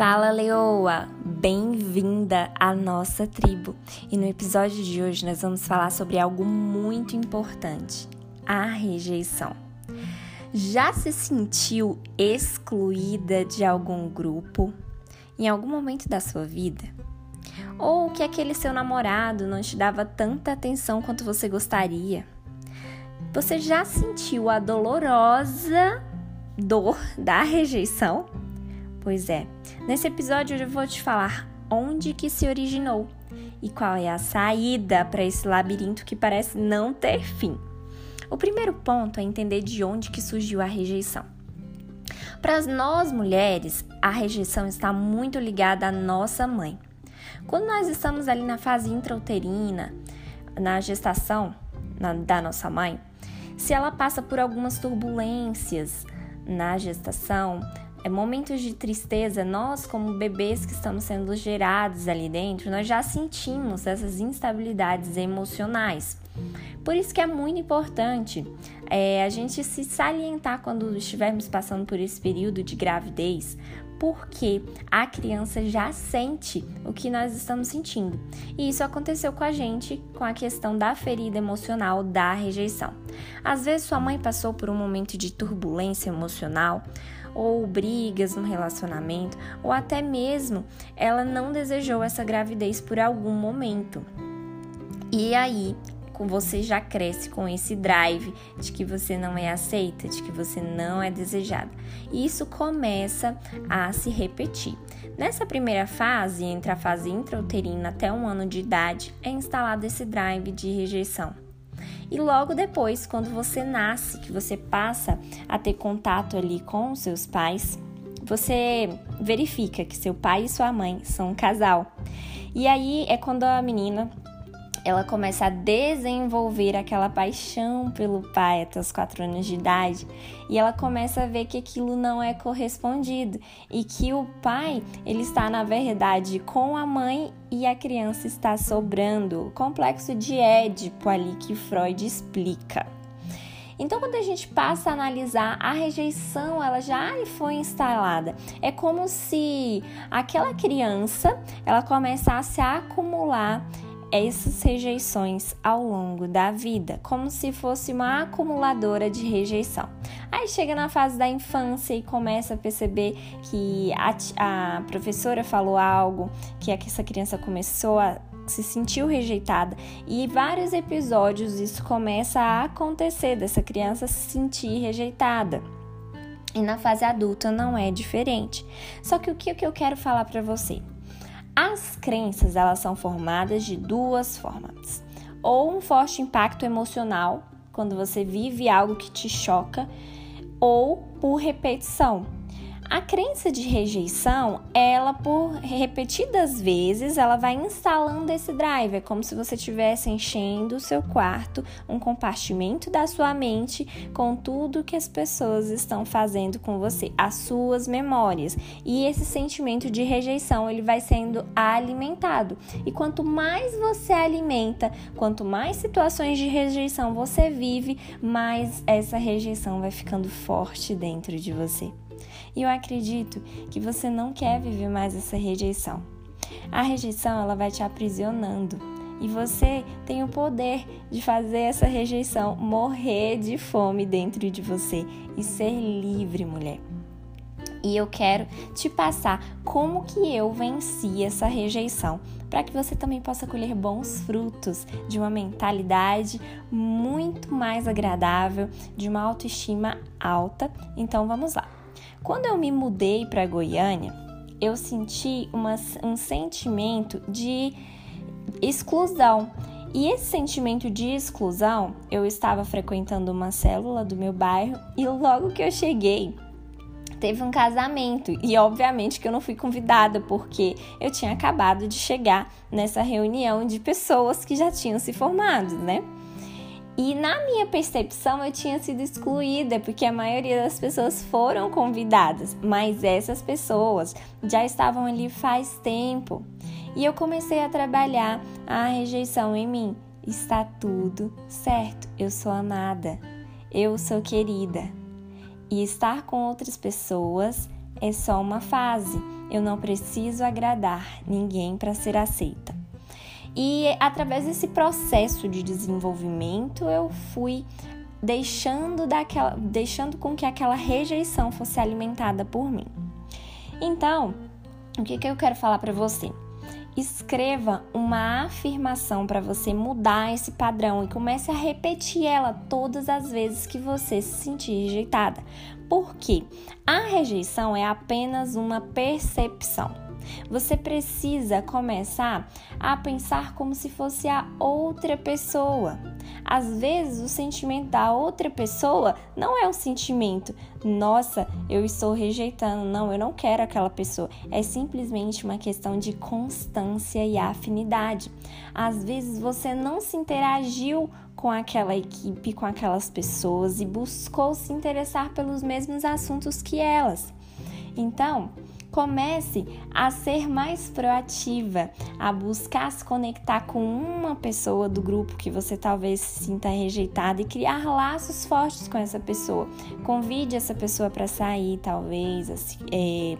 Fala Leoa, bem-vinda à nossa tribo. E no episódio de hoje nós vamos falar sobre algo muito importante: a rejeição. Já se sentiu excluída de algum grupo em algum momento da sua vida? Ou que aquele seu namorado não te dava tanta atenção quanto você gostaria? Você já sentiu a dolorosa dor da rejeição? Pois é, nesse episódio eu vou te falar onde que se originou e qual é a saída para esse labirinto que parece não ter fim. O primeiro ponto é entender de onde que surgiu a rejeição. Para nós mulheres, a rejeição está muito ligada à nossa mãe. Quando nós estamos ali na fase intrauterina, na gestação na, da nossa mãe, se ela passa por algumas turbulências na gestação, momentos de tristeza, nós, como bebês que estamos sendo gerados ali dentro, nós já sentimos essas instabilidades emocionais. Por isso que é muito importante é, a gente se salientar quando estivermos passando por esse período de gravidez, porque a criança já sente o que nós estamos sentindo. E isso aconteceu com a gente com a questão da ferida emocional da rejeição. Às vezes sua mãe passou por um momento de turbulência emocional, ou brigas no relacionamento, ou até mesmo ela não desejou essa gravidez por algum momento. E aí, você já cresce com esse drive de que você não é aceita, de que você não é desejada. E isso começa a se repetir. Nessa primeira fase, entre a fase intrauterina até um ano de idade, é instalado esse drive de rejeição. E logo depois, quando você nasce, que você passa a ter contato ali com os seus pais, você verifica que seu pai e sua mãe são um casal. E aí é quando a menina ela começa a desenvolver aquela paixão pelo pai até os 4 anos de idade e ela começa a ver que aquilo não é correspondido e que o pai ele está na verdade com a mãe e a criança está sobrando. O complexo de Édipo ali que Freud explica. Então, quando a gente passa a analisar a rejeição, ela já foi instalada. É como se aquela criança ela começasse a acumular essas rejeições ao longo da vida, como se fosse uma acumuladora de rejeição. Aí chega na fase da infância e começa a perceber que a, a professora falou algo, que essa criança começou a se sentiu rejeitada e vários episódios isso começa a acontecer dessa criança se sentir rejeitada. E na fase adulta não é diferente. Só que o que eu quero falar para você? As crenças elas são formadas de duas formas: ou um forte impacto emocional, quando você vive algo que te choca, ou por repetição, a crença de rejeição, ela por repetidas vezes, ela vai instalando esse drive, é como se você estivesse enchendo o seu quarto, um compartimento da sua mente com tudo que as pessoas estão fazendo com você, as suas memórias. E esse sentimento de rejeição, ele vai sendo alimentado. E quanto mais você alimenta, quanto mais situações de rejeição você vive, mais essa rejeição vai ficando forte dentro de você. E eu acredito que você não quer viver mais essa rejeição. A rejeição ela vai te aprisionando e você tem o poder de fazer essa rejeição morrer de fome dentro de você e ser livre, mulher. E eu quero te passar como que eu venci essa rejeição, para que você também possa colher bons frutos de uma mentalidade muito mais agradável, de uma autoestima alta. Então vamos lá. Quando eu me mudei para Goiânia, eu senti uma, um sentimento de exclusão. E esse sentimento de exclusão, eu estava frequentando uma célula do meu bairro e logo que eu cheguei, teve um casamento e obviamente que eu não fui convidada porque eu tinha acabado de chegar nessa reunião de pessoas que já tinham se formado, né? E na minha percepção eu tinha sido excluída, porque a maioria das pessoas foram convidadas, mas essas pessoas já estavam ali faz tempo. E eu comecei a trabalhar a rejeição em mim. Está tudo certo, eu sou amada, eu sou querida. E estar com outras pessoas é só uma fase. Eu não preciso agradar ninguém para ser aceita. E através desse processo de desenvolvimento, eu fui deixando, daquela, deixando com que aquela rejeição fosse alimentada por mim. Então, o que, que eu quero falar para você? Escreva uma afirmação para você mudar esse padrão e comece a repetir ela todas as vezes que você se sentir rejeitada. Porque a rejeição é apenas uma percepção. Você precisa começar a pensar como se fosse a outra pessoa. Às vezes, o sentimento da outra pessoa não é um sentimento, nossa, eu estou rejeitando, não, eu não quero aquela pessoa. É simplesmente uma questão de constância e afinidade. Às vezes, você não se interagiu com aquela equipe, com aquelas pessoas e buscou se interessar pelos mesmos assuntos que elas. Então, Comece a ser mais proativa, a buscar se conectar com uma pessoa do grupo que você talvez se sinta rejeitada e criar laços fortes com essa pessoa. Convide essa pessoa para sair, talvez, assim, é,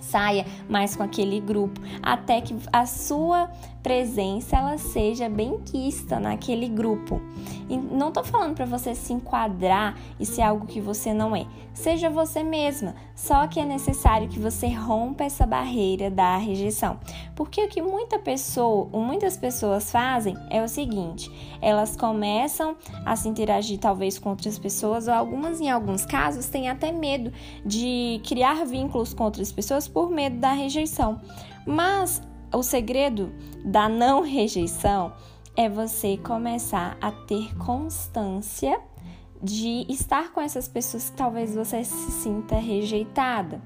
saia mais com aquele grupo, até que a sua presença ela seja bem quista naquele grupo. E não tô falando para você se enquadrar e ser algo que você não é. Seja você mesma, só que é necessário que você rompa essa barreira da rejeição. Porque o que muita pessoa, muitas pessoas fazem é o seguinte, elas começam a se interagir talvez com outras pessoas ou algumas em alguns casos têm até medo de criar vínculos com outras pessoas por medo da rejeição. Mas o segredo da não rejeição é você começar a ter constância de estar com essas pessoas que talvez você se sinta rejeitada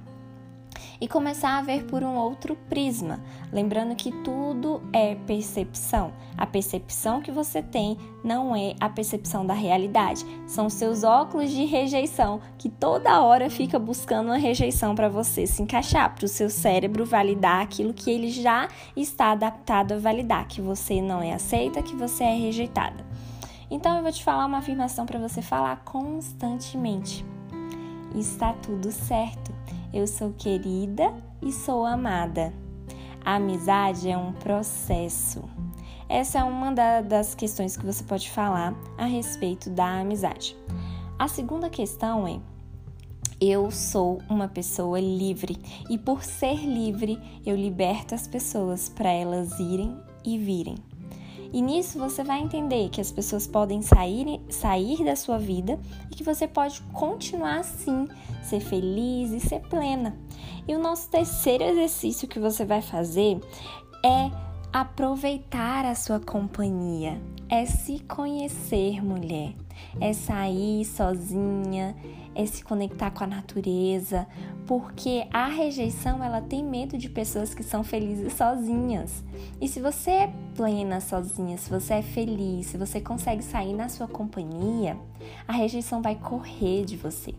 e começar a ver por um outro prisma, lembrando que tudo é percepção. A percepção que você tem não é a percepção da realidade, são seus óculos de rejeição que toda hora fica buscando uma rejeição para você se encaixar, para o seu cérebro validar aquilo que ele já está adaptado a validar, que você não é aceita, que você é rejeitada. Então eu vou te falar uma afirmação para você falar constantemente. Está tudo certo. Eu sou querida e sou amada. A amizade é um processo. Essa é uma das questões que você pode falar a respeito da amizade. A segunda questão é: eu sou uma pessoa livre e por ser livre, eu liberto as pessoas para elas irem e virem. E nisso você vai entender que as pessoas podem sair, sair da sua vida e que você pode continuar assim, ser feliz e ser plena. E o nosso terceiro exercício que você vai fazer é aproveitar a sua companhia, é se conhecer, mulher, é sair sozinha, é se conectar com a natureza, porque a rejeição ela tem medo de pessoas que são felizes sozinhas. E se você é plena sozinha, se você é feliz, se você consegue sair na sua companhia, a rejeição vai correr de você.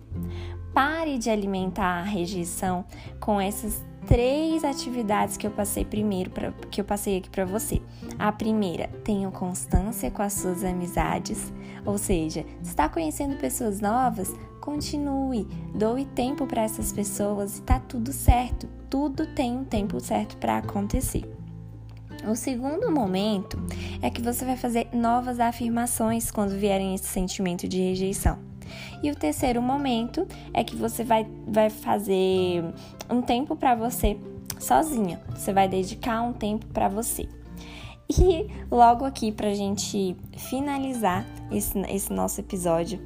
Pare de alimentar a rejeição com essas três atividades que eu passei primeiro pra, que eu passei aqui para você. A primeira, tenha constância com as suas amizades, ou seja, está conhecendo pessoas novas, continue, doe tempo para essas pessoas e tá tudo certo. Tudo tem um tempo certo para acontecer. O segundo momento é que você vai fazer novas afirmações quando vierem esse sentimento de rejeição. E o terceiro momento é que você vai, vai fazer um tempo para você sozinha. Você vai dedicar um tempo para você. E logo aqui, para a gente finalizar esse, esse nosso episódio,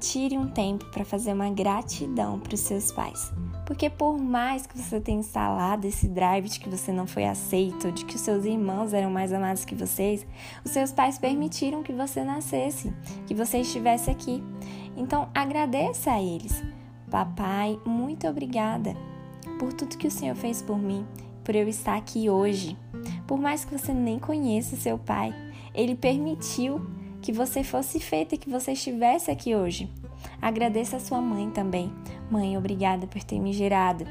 tire um tempo para fazer uma gratidão para os seus pais. Porque por mais que você tenha instalado esse drive de que você não foi aceito, de que os seus irmãos eram mais amados que vocês, os seus pais permitiram que você nascesse, que você estivesse aqui. Então agradeça a eles. Papai, muito obrigada por tudo que o Senhor fez por mim, por eu estar aqui hoje. Por mais que você nem conheça seu pai, ele permitiu que você fosse feita e que você estivesse aqui hoje. Agradeça a sua mãe também. Mãe, obrigada por ter me gerado.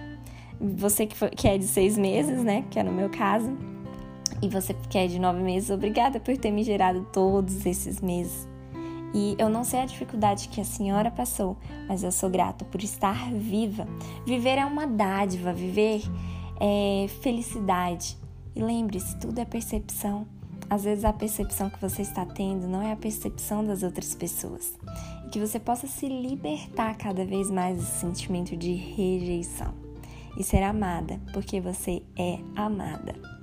Você que, foi, que é de seis meses, né? Que é no meu caso. E você que é de nove meses, obrigada por ter me gerado todos esses meses. E eu não sei a dificuldade que a senhora passou, mas eu sou grata por estar viva. Viver é uma dádiva, viver é, felicidade. E lembre-se, tudo é percepção. Às vezes a percepção que você está tendo não é a percepção das outras pessoas. Que você possa se libertar cada vez mais desse sentimento de rejeição e ser amada, porque você é amada.